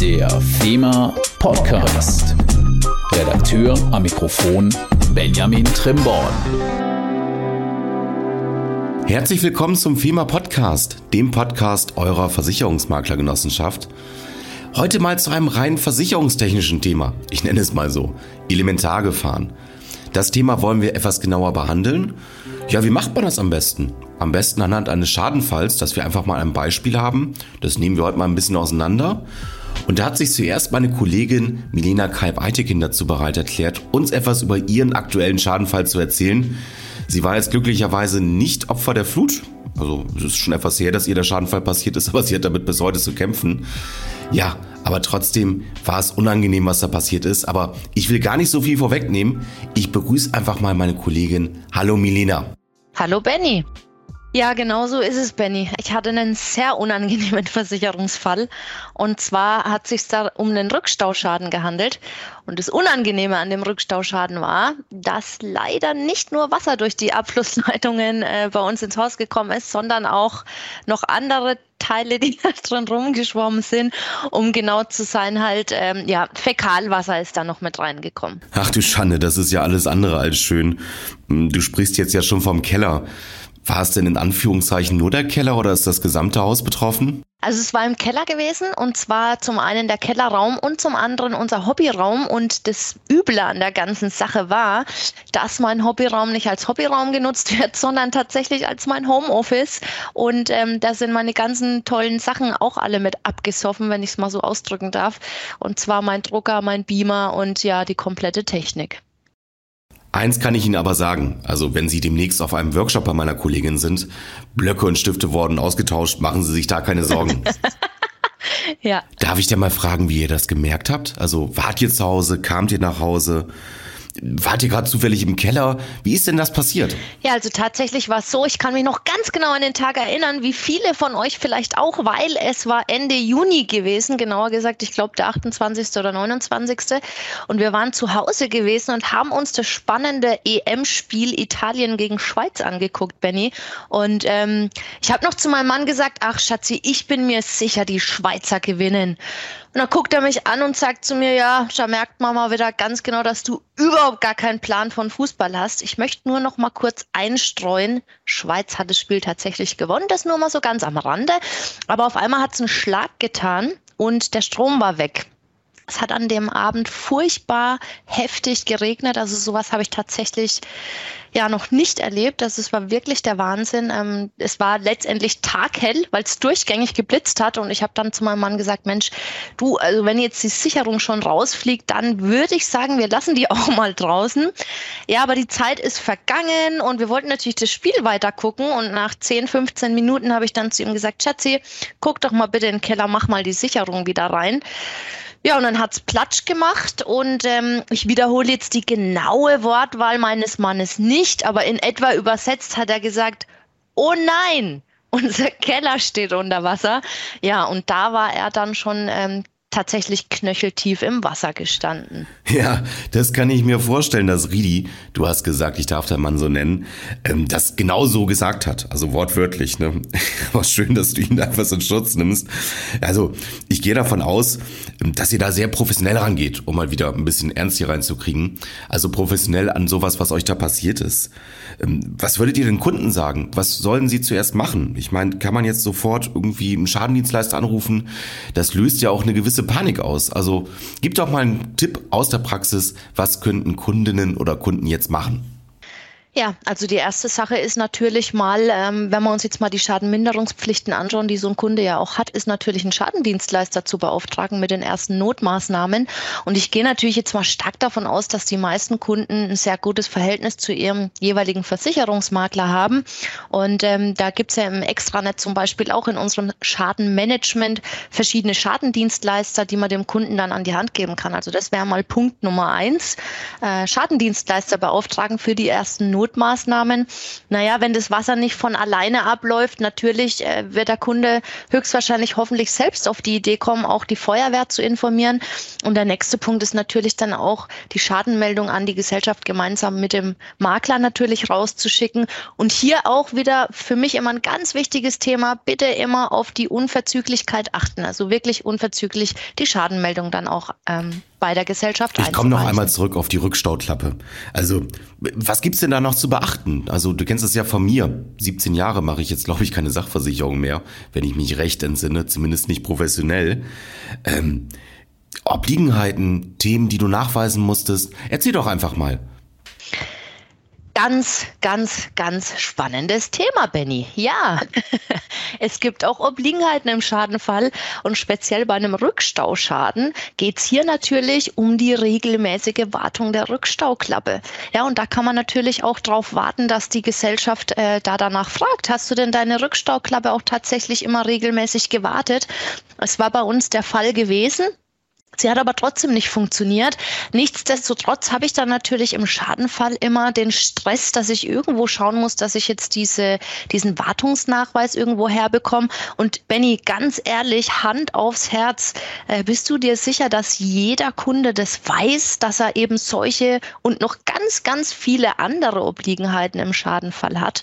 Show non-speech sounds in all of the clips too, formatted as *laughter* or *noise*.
Der FEMA Podcast. Redakteur am Mikrofon Benjamin Trimborn. Herzlich willkommen zum FEMA Podcast, dem Podcast eurer Versicherungsmaklergenossenschaft. Heute mal zu einem rein versicherungstechnischen Thema. Ich nenne es mal so. Elementargefahren. Das Thema wollen wir etwas genauer behandeln. Ja, wie macht man das am besten? Am besten anhand eines Schadenfalls, dass wir einfach mal ein Beispiel haben. Das nehmen wir heute mal ein bisschen auseinander. Und da hat sich zuerst meine Kollegin Milena Kalb-Eitekin dazu bereit erklärt, uns etwas über ihren aktuellen Schadenfall zu erzählen. Sie war jetzt glücklicherweise nicht Opfer der Flut. Also es ist schon etwas her, dass ihr der Schadenfall passiert ist, *laughs* aber sie hat damit bis heute zu kämpfen. Ja, aber trotzdem war es unangenehm, was da passiert ist. Aber ich will gar nicht so viel vorwegnehmen. Ich begrüße einfach mal meine Kollegin. Hallo Milena. Hallo Benny. Ja, genau so ist es, Benny. Ich hatte einen sehr unangenehmen *laughs* Versicherungsfall. Und zwar hat es sich da um einen Rückstauschaden gehandelt. Und das Unangenehme an dem Rückstauschaden war, dass leider nicht nur Wasser durch die Abflussleitungen äh, bei uns ins Haus gekommen ist, sondern auch noch andere Teile, die *laughs* da drin rumgeschwommen sind. Um genau zu sein, halt, ähm, ja, Fäkalwasser ist da noch mit reingekommen. Ach du Schande, das ist ja alles andere als schön. Du sprichst jetzt ja schon vom Keller. War es denn in Anführungszeichen nur der Keller oder ist das gesamte Haus betroffen? Also es war im Keller gewesen und zwar zum einen der Kellerraum und zum anderen unser Hobbyraum und das Üble an der ganzen Sache war, dass mein Hobbyraum nicht als Hobbyraum genutzt wird, *laughs* sondern tatsächlich als mein Homeoffice und ähm, da sind meine ganzen tollen Sachen auch alle mit abgesoffen, wenn ich es mal so ausdrücken darf und zwar mein Drucker, mein Beamer und ja die komplette Technik. Eins kann ich Ihnen aber sagen, also wenn Sie demnächst auf einem Workshop bei meiner Kollegin sind, Blöcke und Stifte wurden ausgetauscht, machen Sie sich da keine Sorgen. *laughs* ja. Darf ich denn mal fragen, wie ihr das gemerkt habt? Also wart ihr zu Hause, kamt ihr nach Hause? Wart ihr gerade zufällig im Keller? Wie ist denn das passiert? Ja, also tatsächlich war es so, ich kann mich noch ganz genau an den Tag erinnern, wie viele von euch vielleicht auch, weil es war Ende Juni gewesen, genauer gesagt, ich glaube der 28. oder 29. Und wir waren zu Hause gewesen und haben uns das spannende EM-Spiel Italien gegen Schweiz angeguckt, Benny. Und ähm, ich habe noch zu meinem Mann gesagt, ach Schatzi, ich bin mir sicher, die Schweizer gewinnen. Und dann guckt er mich an und sagt zu mir, ja, da merkt man mal wieder ganz genau, dass du überhaupt gar keinen Plan von Fußball hast. Ich möchte nur noch mal kurz einstreuen. Schweiz hat das Spiel tatsächlich gewonnen, das nur mal so ganz am Rande. Aber auf einmal hat es einen Schlag getan und der Strom war weg. Es hat an dem Abend furchtbar heftig geregnet. Also sowas habe ich tatsächlich ja noch nicht erlebt. Also es war wirklich der Wahnsinn. Ähm, es war letztendlich taghell, weil es durchgängig geblitzt hat. Und ich habe dann zu meinem Mann gesagt, Mensch, du, also wenn jetzt die Sicherung schon rausfliegt, dann würde ich sagen, wir lassen die *laughs* auch mal draußen. Ja, aber die Zeit ist vergangen und wir wollten natürlich das Spiel weiter gucken. Und nach 10, 15 Minuten habe ich dann zu ihm gesagt, Schatzi, guck doch mal bitte in den Keller, mach mal die Sicherung wieder rein. Ja, und dann hat's Platsch gemacht und ähm, ich wiederhole jetzt die genaue Wortwahl meines Mannes nicht, aber in etwa übersetzt hat er gesagt, oh nein, *laughs* unser Keller steht unter Wasser. Ja, und da war er dann schon ähm, tatsächlich knöcheltief im Wasser gestanden. Ja, das kann ich mir vorstellen, dass Ridi, du hast gesagt, ich darf den Mann so nennen, ähm, das genau so gesagt hat. Also wortwörtlich. Ne? *laughs* Aber schön, dass du ihn da etwas in Schutz nimmst. Also ich gehe davon aus, ähm, dass ihr da sehr professionell rangeht, um mal wieder ein bisschen Ernst hier reinzukriegen. Also professionell an sowas, was euch da passiert ist. Ähm, was würdet ihr den Kunden sagen? Was sollen sie zuerst machen? Ich meine, kann man jetzt sofort irgendwie einen Schadendienstleister anrufen? Das löst ja auch eine gewisse Panik aus. Also gib doch mal einen Tipp aus der Praxis, was könnten Kundinnen oder Kunden jetzt machen? Ja, also die erste Sache ist natürlich mal, ähm, wenn wir uns jetzt mal die Schadenminderungspflichten anschauen, die so ein Kunde ja auch hat, ist natürlich ein Schadendienstleister zu beauftragen mit den ersten Notmaßnahmen. Und ich gehe natürlich jetzt mal stark davon aus, dass die meisten Kunden ein sehr gutes Verhältnis zu ihrem jeweiligen Versicherungsmakler haben. Und ähm, da gibt's ja im Extranet zum Beispiel auch in unserem Schadenmanagement verschiedene Schadendienstleister, die man dem Kunden dann an die Hand geben kann. Also das wäre mal Punkt Nummer eins. Äh, Schadendienstleister beauftragen für die ersten Notmaßnahmen. Notmaßnahmen. Naja, wenn das Wasser nicht von alleine abläuft, natürlich äh, wird der Kunde höchstwahrscheinlich hoffentlich selbst auf die Idee kommen, auch die Feuerwehr zu informieren. Und der nächste Punkt ist natürlich dann auch die Schadenmeldung an die Gesellschaft gemeinsam mit dem Makler natürlich rauszuschicken. Und hier auch wieder für mich immer ein ganz wichtiges Thema, bitte immer auf die Unverzüglichkeit achten. Also wirklich unverzüglich die Schadenmeldung dann auch ähm, bei der Gesellschaft Ich komme noch einmal zurück auf die Rückstauklappe. Also, was gibt's denn da noch zu beachten? Also, du kennst es ja von mir. 17 Jahre mache ich jetzt, glaube ich, keine Sachversicherung mehr, wenn ich mich recht entsinne, zumindest nicht professionell. Ähm, Obliegenheiten, Themen, die du nachweisen musstest. Erzähl doch einfach mal ganz, ganz, ganz spannendes Thema, Benny. Ja, *laughs* es gibt auch Obliegenheiten im Schadenfall und speziell bei einem Rückstauschaden geht es hier natürlich um die regelmäßige Wartung der Rückstauklappe. Ja, und da kann man natürlich auch darauf warten, dass die Gesellschaft äh, da danach fragt, hast du denn deine Rückstauklappe auch tatsächlich immer regelmäßig gewartet? Es war bei uns der Fall gewesen. Sie hat aber trotzdem nicht funktioniert. Nichtsdestotrotz habe ich dann natürlich im Schadenfall immer den Stress, dass ich irgendwo schauen muss, dass ich jetzt diese, diesen Wartungsnachweis irgendwo herbekomme. Und Benny, ganz ehrlich, Hand aufs Herz, äh, bist du dir sicher, dass jeder Kunde das weiß, dass er eben solche und noch ganz, ganz viele andere Obliegenheiten im Schadenfall hat?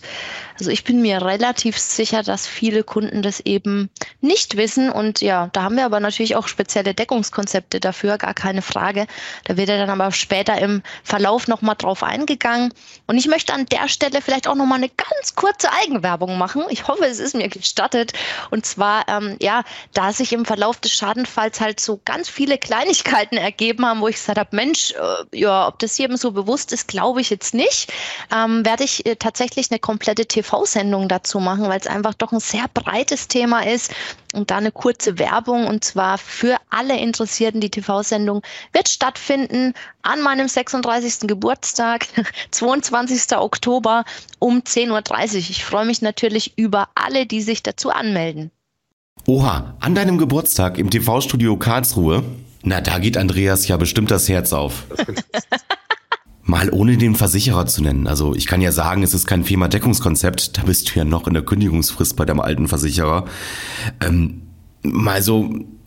Also ich bin mir relativ sicher, dass viele Kunden das eben nicht wissen. Und ja, da haben wir aber natürlich auch spezielle Deckungskonzepte dafür, gar keine Frage. Da wird er dann aber später im Verlauf nochmal drauf eingegangen. Und ich möchte an der Stelle vielleicht auch nochmal eine ganz kurze Eigenwerbung machen. Ich hoffe, es ist mir gestattet. Und zwar, ähm, ja, da sich im Verlauf des Schadenfalls halt so ganz viele Kleinigkeiten ergeben haben, wo ich gesagt habe, Mensch, äh, ja, ob das jedem so bewusst ist, glaube ich jetzt nicht, ähm, werde ich äh, tatsächlich eine komplette TV TV-Sendung dazu machen, weil es einfach doch ein sehr breites Thema ist. Und da eine kurze Werbung und zwar für alle Interessierten. Die TV-Sendung wird stattfinden an meinem 36. Geburtstag, *laughs* 22. Oktober um 10.30 Uhr. Ich freue mich natürlich über alle, die sich dazu anmelden. Oha, an deinem Geburtstag im TV-Studio Karlsruhe? Na, da geht Andreas ja bestimmt das Herz auf. *laughs* Mal ohne den Versicherer zu nennen. Also ich kann ja sagen, es ist kein FEMA-Deckungskonzept. Da bist du ja noch in der Kündigungsfrist bei deinem alten Versicherer. Ähm, mal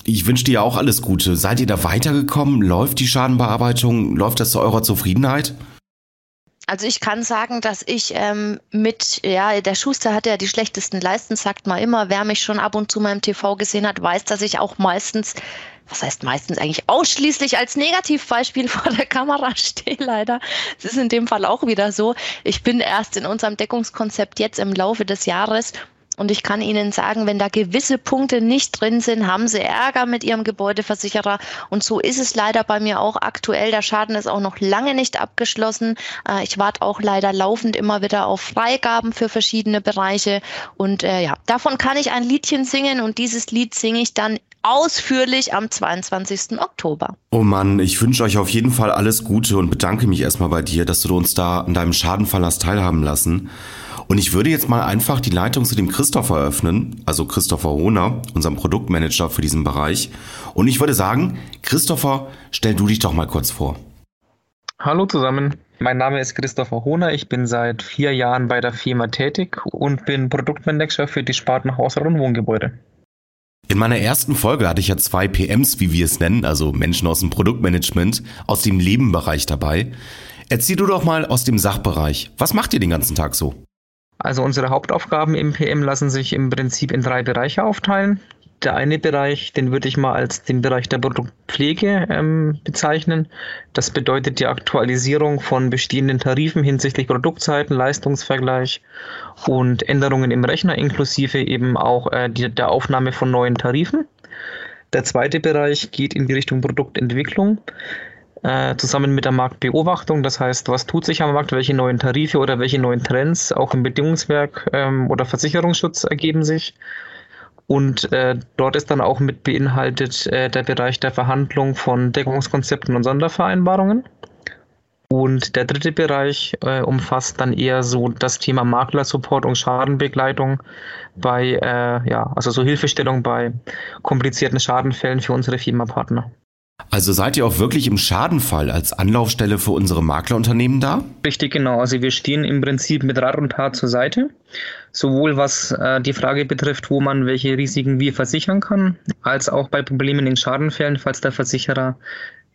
ich wünsche dir auch alles Gute. Seid ihr da weitergekommen? Läuft die Schadenbearbeitung? Läuft das zu eurer Zufriedenheit? Also ich kann sagen, dass ich ähm, mit, ja, der Schuster hat ja die schlechtesten Leisten, sagt man immer. Wer mich schon ab und zu im TV gesehen hat, weiß, dass ich auch meistens was heißt meistens eigentlich ausschließlich als Negativbeispiel *laughs* vor der Kamera stehe, leider. Es ist in dem Fall auch wieder so. Ich bin erst in unserem Deckungskonzept jetzt im Laufe des Jahres und ich kann Ihnen sagen, wenn da gewisse Punkte nicht drin sind, haben Sie Ärger mit Ihrem Gebäudeversicherer. Und so ist es leider bei mir auch aktuell. Der Schaden ist auch noch lange nicht abgeschlossen. Äh, ich warte auch leider laufend immer wieder auf Freigaben für verschiedene Bereiche. Und äh, ja, davon kann ich ein Liedchen singen und dieses Lied singe ich dann ausführlich am 22. Oktober. Oh Mann, ich wünsche euch auf jeden Fall alles Gute und bedanke mich erstmal bei dir, dass du uns da an deinem Schadenfall hast teilhaben lassen. Und ich würde jetzt mal einfach die Leitung zu dem Christopher eröffnen, also Christopher Hohner, unserem Produktmanager für diesen Bereich. Und ich würde sagen, Christopher, stell du dich doch mal kurz vor. Hallo zusammen, mein Name ist Christopher Hohner. Ich bin seit vier Jahren bei der Firma tätig und bin Produktmanager für die Sparten Hausrat und Wohngebäude. In meiner ersten Folge hatte ich ja zwei PMs, wie wir es nennen, also Menschen aus dem Produktmanagement, aus dem Lebenbereich dabei. Erzähl du doch mal aus dem Sachbereich. Was macht ihr den ganzen Tag so? Also unsere Hauptaufgaben im PM lassen sich im Prinzip in drei Bereiche aufteilen. Der eine Bereich, den würde ich mal als den Bereich der Produktpflege ähm, bezeichnen. Das bedeutet die Aktualisierung von bestehenden Tarifen hinsichtlich Produktzeiten, Leistungsvergleich und Änderungen im Rechner, inklusive eben auch äh, die, der Aufnahme von neuen Tarifen. Der zweite Bereich geht in die Richtung Produktentwicklung äh, zusammen mit der Marktbeobachtung. Das heißt, was tut sich am Markt, welche neuen Tarife oder welche neuen Trends auch im Bedingungswerk ähm, oder Versicherungsschutz ergeben sich. Und äh, dort ist dann auch mit beinhaltet äh, der Bereich der Verhandlung von Deckungskonzepten und Sondervereinbarungen. Und der dritte Bereich äh, umfasst dann eher so das Thema Maklersupport und Schadenbegleitung bei, äh, ja, also so Hilfestellung bei komplizierten Schadenfällen für unsere Firma-Partner. Also seid ihr auch wirklich im Schadenfall als Anlaufstelle für unsere Maklerunternehmen da? Richtig, genau. Also wir stehen im Prinzip mit Rat und Tat zur Seite. Sowohl was äh, die Frage betrifft, wo man welche Risiken wie versichern kann, als auch bei Problemen in Schadenfällen, falls der Versicherer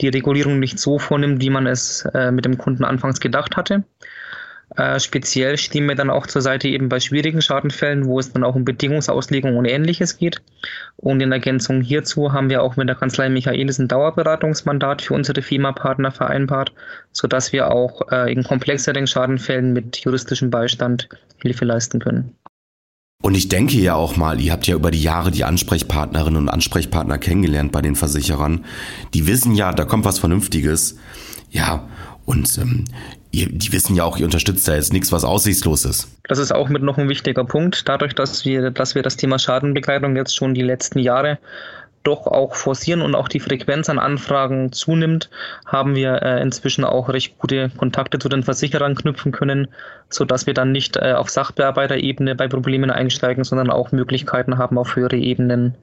die Regulierung nicht so vornimmt, wie man es äh, mit dem Kunden anfangs gedacht hatte. Äh, speziell stehen wir dann auch zur Seite eben bei schwierigen Schadenfällen, wo es dann auch um Bedingungsauslegung und ähnliches geht. Und in Ergänzung hierzu haben wir auch mit der Kanzlei Michaelis ein Dauerberatungsmandat für unsere FIMA-Partner vereinbart, sodass wir auch äh, in komplexeren Schadenfällen mit juristischem Beistand Hilfe leisten können. Und ich denke ja auch mal, ihr habt ja über die Jahre die Ansprechpartnerinnen und Ansprechpartner kennengelernt bei den Versicherern. Die wissen ja, da kommt was Vernünftiges. Ja, und ähm, die wissen ja auch, ihr unterstützt da jetzt nichts, was aussichtslos ist. Das ist auch mit noch ein wichtiger Punkt. Dadurch, dass wir, dass wir das Thema Schadenbegleitung jetzt schon die letzten Jahre doch auch forcieren und auch die Frequenz an Anfragen zunimmt, haben wir äh, inzwischen auch recht gute Kontakte zu den Versicherern knüpfen können, sodass wir dann nicht äh, auf Sachbearbeiterebene bei Problemen einsteigen, sondern auch Möglichkeiten haben, auf höhere Ebenen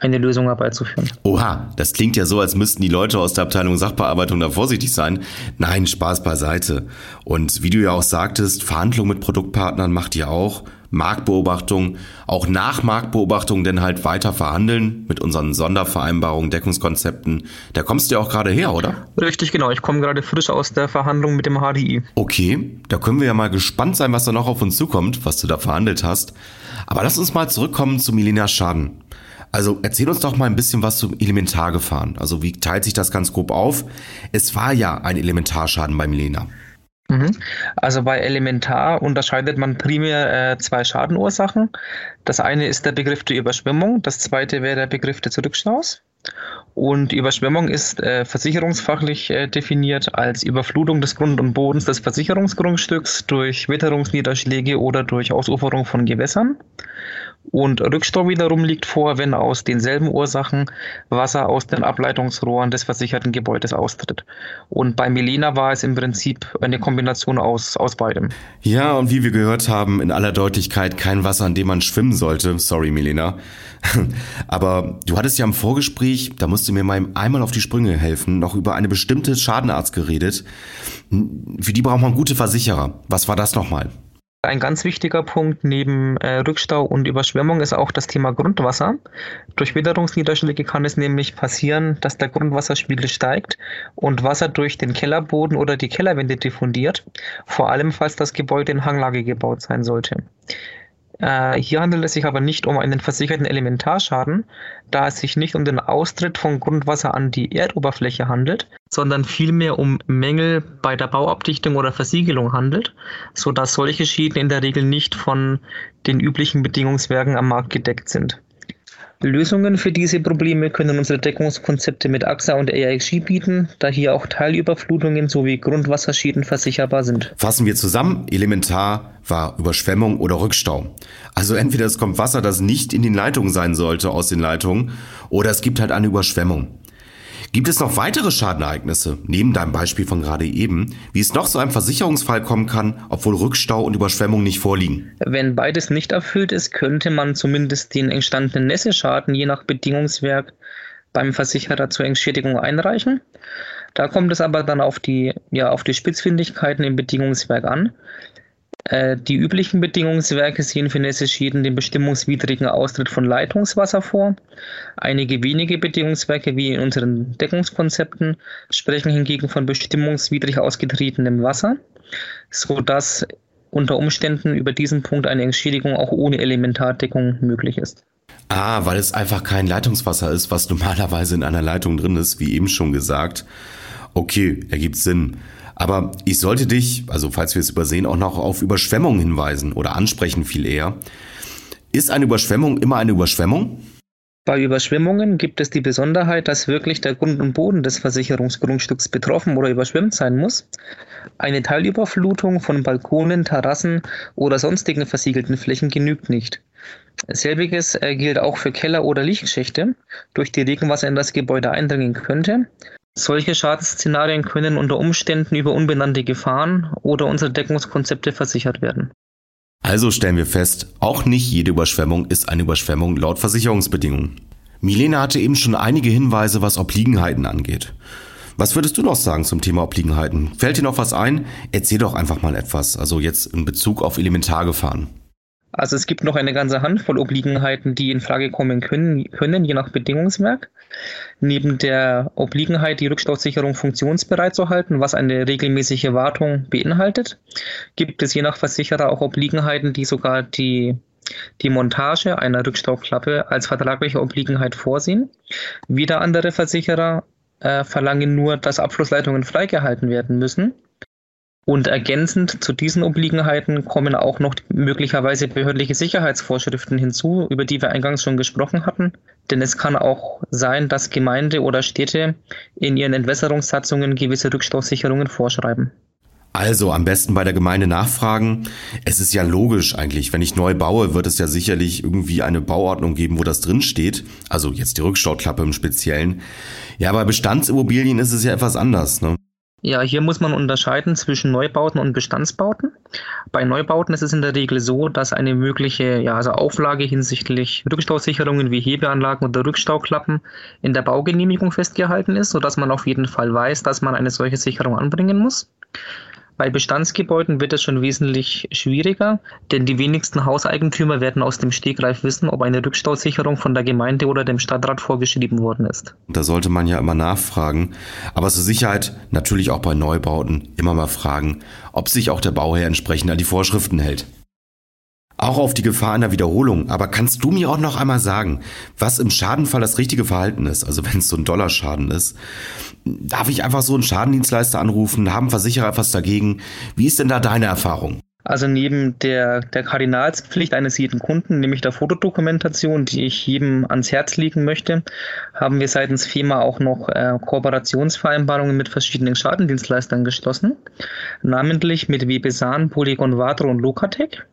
eine Lösung herbeizuführen. Oha, das klingt ja so, als müssten die Leute aus der Abteilung Sachbearbeitung da vorsichtig sein. Nein, Spaß beiseite. Und wie du ja auch sagtest, Verhandlungen mit Produktpartnern macht ihr auch. Marktbeobachtung, auch nach Marktbeobachtung denn halt weiter verhandeln mit unseren Sondervereinbarungen, Deckungskonzepten. Da kommst du ja auch gerade her, oder? Richtig, genau. Ich komme gerade frisch aus der Verhandlung mit dem HDI. Okay, da können wir ja mal gespannt sein, was da noch auf uns zukommt, was du da verhandelt hast. Aber lass uns mal zurückkommen zu Milena Schaden. Also erzähl uns doch mal ein bisschen was zum Elementargefahren. Also wie teilt sich das ganz grob auf? Es war ja ein Elementarschaden bei Milena. Mhm. Also bei Elementar unterscheidet man primär äh, zwei Schadenursachen. Das eine ist der Begriff der Überschwemmung, das zweite wäre der Begriff des Rückstaus. Und Überschwemmung ist äh, versicherungsfachlich äh, definiert als Überflutung des Grund und Bodens des Versicherungsgrundstücks durch Witterungsniederschläge oder durch Ausuferung von Gewässern. Und Rückstau wiederum liegt vor, wenn aus denselben Ursachen Wasser aus den Ableitungsrohren des versicherten Gebäudes austritt. Und bei Milena war es im Prinzip eine Kombination aus, aus beidem. Ja, und wie wir gehört haben, in aller Deutlichkeit kein Wasser, an dem man schwimmen sollte. Sorry, Milena. *laughs* Aber du hattest ja im Vorgespräch, da musst du mir mal einmal auf die Sprünge helfen, noch über eine bestimmte Schadenarzt geredet. Für die braucht man gute Versicherer. Was war das nochmal? Ein ganz wichtiger Punkt neben äh, Rückstau und Überschwemmung ist auch das Thema Grundwasser. Durch Witterungsniederschläge kann es nämlich passieren, dass der Grundwasserspiegel steigt und Wasser durch den Kellerboden oder die Kellerwände diffundiert, vor allem falls das Gebäude in Hanglage gebaut sein sollte. Äh, hier handelt es sich aber nicht um einen versicherten Elementarschaden, da es sich nicht um den Austritt von Grundwasser an die Erdoberfläche handelt, sondern vielmehr um Mängel bei der Bauabdichtung oder Versiegelung handelt, sodass solche Schäden in der Regel nicht von den üblichen Bedingungswerken am Markt gedeckt sind. Lösungen für diese Probleme können unsere Deckungskonzepte mit AXA und AIG bieten, da hier auch Teilüberflutungen sowie Grundwasserschäden versicherbar sind. Fassen wir zusammen, elementar war Überschwemmung oder Rückstau. Also entweder es kommt Wasser, das nicht in den Leitungen sein sollte aus den Leitungen, oder es gibt halt eine Überschwemmung. Gibt es noch weitere Schadenereignisse, neben deinem Beispiel von gerade eben, wie es noch zu einem Versicherungsfall kommen kann, obwohl Rückstau und Überschwemmung nicht vorliegen? Wenn beides nicht erfüllt ist, könnte man zumindest den entstandenen Nässeschaden je nach Bedingungswerk beim Versicherer zur Entschädigung einreichen. Da kommt es aber dann auf die, ja, auf die Spitzfindigkeiten im Bedingungswerk an. Äh, die üblichen Bedingungswerke sehen für Nässe-Schäden den bestimmungswidrigen Austritt von Leitungswasser vor. Einige wenige Bedingungswerke, wie in unseren Deckungskonzepten, sprechen hingegen von bestimmungswidrig ausgetretenem Wasser, sodass unter Umständen über diesen Punkt eine Entschädigung auch ohne Elementardeckung möglich ist. Ah, weil es einfach kein Leitungswasser ist, was *laughs* normalerweise in einer Leitung drin ist, wie eben schon gesagt. Okay, ergibt Sinn. Aber ich sollte dich, also falls wir es übersehen, auch noch auf Überschwemmungen hinweisen oder ansprechen viel eher. Ist eine Überschwemmung immer eine Überschwemmung? Bei Überschwemmungen gibt es die Besonderheit, dass wirklich der Grund und Boden des Versicherungsgrundstücks betroffen oder überschwemmt sein muss. Eine Teilüberflutung von Balkonen, Terrassen oder sonstigen versiegelten Flächen genügt nicht. Selbiges äh, gilt auch für Keller- oder Lichtschächte, durch die Regenwasser in das Gebäude eindringen könnte. Solche Schadensszenarien können unter Umständen über unbenannte Gefahren oder unsere Deckungskonzepte versichert werden. Also stellen wir fest, auch nicht jede Überschwemmung ist eine Überschwemmung laut Versicherungsbedingungen. Milena hatte eben schon einige Hinweise, was Obliegenheiten angeht. Was würdest du noch sagen zum Thema Obliegenheiten? Fällt dir noch was ein? Erzähl doch einfach mal etwas, also jetzt in Bezug auf Elementargefahren. Also es gibt noch eine ganze Handvoll Obliegenheiten, die in Frage kommen können, können je nach Bedingungswerk. Neben der Obliegenheit, die Rückstausicherung funktionsbereit zu halten, was eine regelmäßige Wartung beinhaltet, gibt es je nach Versicherer auch Obliegenheiten, die sogar die die Montage einer Rückstauklappe als vertragliche Obliegenheit vorsehen. Wieder andere Versicherer äh, verlangen nur, dass Abflussleitungen freigehalten werden müssen. Und ergänzend zu diesen Obliegenheiten kommen auch noch möglicherweise behördliche Sicherheitsvorschriften hinzu, über die wir eingangs schon gesprochen hatten. Denn es kann auch sein, dass Gemeinde oder Städte in ihren Entwässerungssatzungen gewisse Rückstausicherungen vorschreiben. Also am besten bei der Gemeinde nachfragen. Es ist ja logisch eigentlich, wenn ich neu baue, wird es ja sicherlich irgendwie eine Bauordnung geben, wo das drin steht. Also jetzt die Rückstauklappe im Speziellen. Ja, bei Bestandsimmobilien ist es ja etwas anders. Ne? Ja, hier muss man unterscheiden zwischen Neubauten und Bestandsbauten. Bei Neubauten ist es in der Regel so, dass eine mögliche ja, also Auflage hinsichtlich Rückstausicherungen wie Hebeanlagen oder Rückstauklappen in der Baugenehmigung festgehalten ist, sodass man auf jeden Fall weiß, dass man eine solche Sicherung anbringen muss. Bei Bestandsgebäuden wird es schon wesentlich schwieriger, denn die wenigsten Hauseigentümer werden aus dem Stegreif wissen, ob eine Rückstausicherung von der Gemeinde oder dem Stadtrat vorgeschrieben worden ist. Da sollte man ja immer nachfragen, aber zur Sicherheit natürlich auch bei Neubauten immer mal fragen, ob sich auch der Bauherr entsprechend an die Vorschriften hält. Auch auf die Gefahr einer Wiederholung. Aber kannst du mir auch noch einmal sagen, was im Schadenfall das richtige Verhalten ist? Also wenn es so ein Dollarschaden ist. Darf ich einfach so einen Schadendienstleister anrufen? Haben Versicherer etwas dagegen? Wie ist denn da deine Erfahrung? Also neben der, der Kardinalspflicht eines jeden Kunden, nämlich der Fotodokumentation, die ich jedem ans Herz legen möchte, haben wir seitens FEMA auch noch äh, Kooperationsvereinbarungen mit verschiedenen Schadendienstleistern geschlossen, namentlich mit Webesan, Polygon Vatro und Locatec.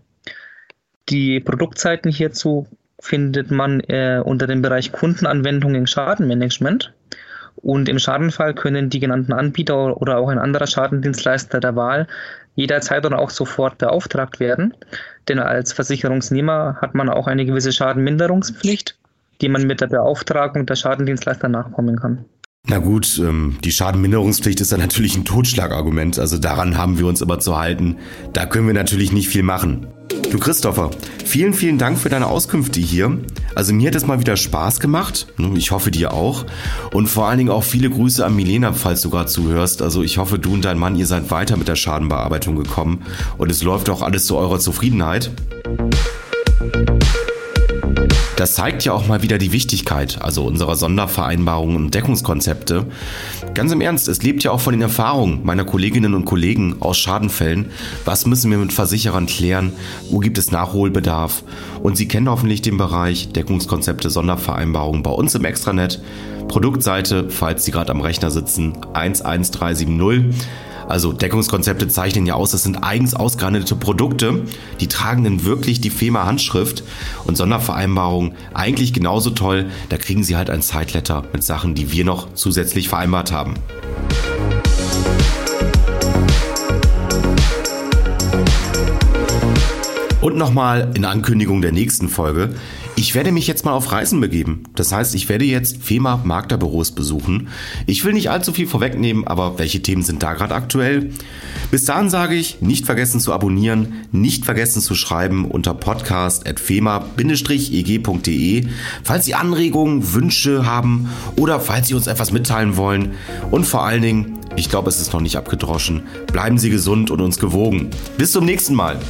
Die Produktseiten hierzu findet man äh, unter dem Bereich Kundenanwendungen im Schadenmanagement. Und im Schadenfall können die genannten Anbieter oder auch ein anderer Schadendienstleister der Wahl jederzeit oder auch sofort beauftragt werden. Denn als Versicherungsnehmer hat man auch eine gewisse Schadenminderungspflicht, die man mit der Beauftragung der Schadendienstleister nachkommen kann. Na gut, ähm, die Schadenminderungspflicht ist dann natürlich ein Totschlagargument. Also daran haben wir uns immer zu halten. Da können wir natürlich nicht viel machen. Du Christopher, vielen, vielen Dank für deine Auskünfte hier. Also mir hat es mal wieder Spaß gemacht. Ich hoffe dir auch. Und vor allen Dingen auch viele Grüße an Milena, falls du gerade zuhörst. Also ich hoffe, du und dein Mann, ihr seid weiter mit der Schadenbearbeitung gekommen. Und es läuft auch alles zu eurer Zufriedenheit. Das zeigt ja auch mal wieder die Wichtigkeit, also unserer Sondervereinbarungen und Deckungskonzepte. Ganz im Ernst, es lebt ja auch von den Erfahrungen meiner Kolleginnen und Kollegen aus Schadenfällen. Was müssen wir mit Versicherern klären? Wo gibt es Nachholbedarf? Und Sie kennen hoffentlich den Bereich Deckungskonzepte, Sondervereinbarungen bei uns im Extranet. Produktseite, falls Sie gerade am Rechner sitzen, 11370. Also Deckungskonzepte zeichnen ja aus, das sind eigens ausgehandelte Produkte, die tragen dann wirklich die FEMA-Handschrift und Sondervereinbarungen eigentlich genauso toll, da kriegen sie halt ein Zeitletter mit Sachen, die wir noch zusätzlich vereinbart haben. Und nochmal in Ankündigung der nächsten Folge. Ich werde mich jetzt mal auf Reisen begeben. Das heißt, ich werde jetzt FEMA Maklerbüros besuchen. Ich will nicht allzu viel vorwegnehmen, aber welche Themen sind da gerade aktuell? Bis dahin sage ich, nicht vergessen zu abonnieren, nicht vergessen zu schreiben unter podcast.fema-eg.de, falls Sie Anregungen, Wünsche haben oder falls Sie uns etwas mitteilen wollen. Und vor allen Dingen, ich glaube, es ist noch nicht abgedroschen. Bleiben Sie gesund und uns gewogen. Bis zum nächsten Mal.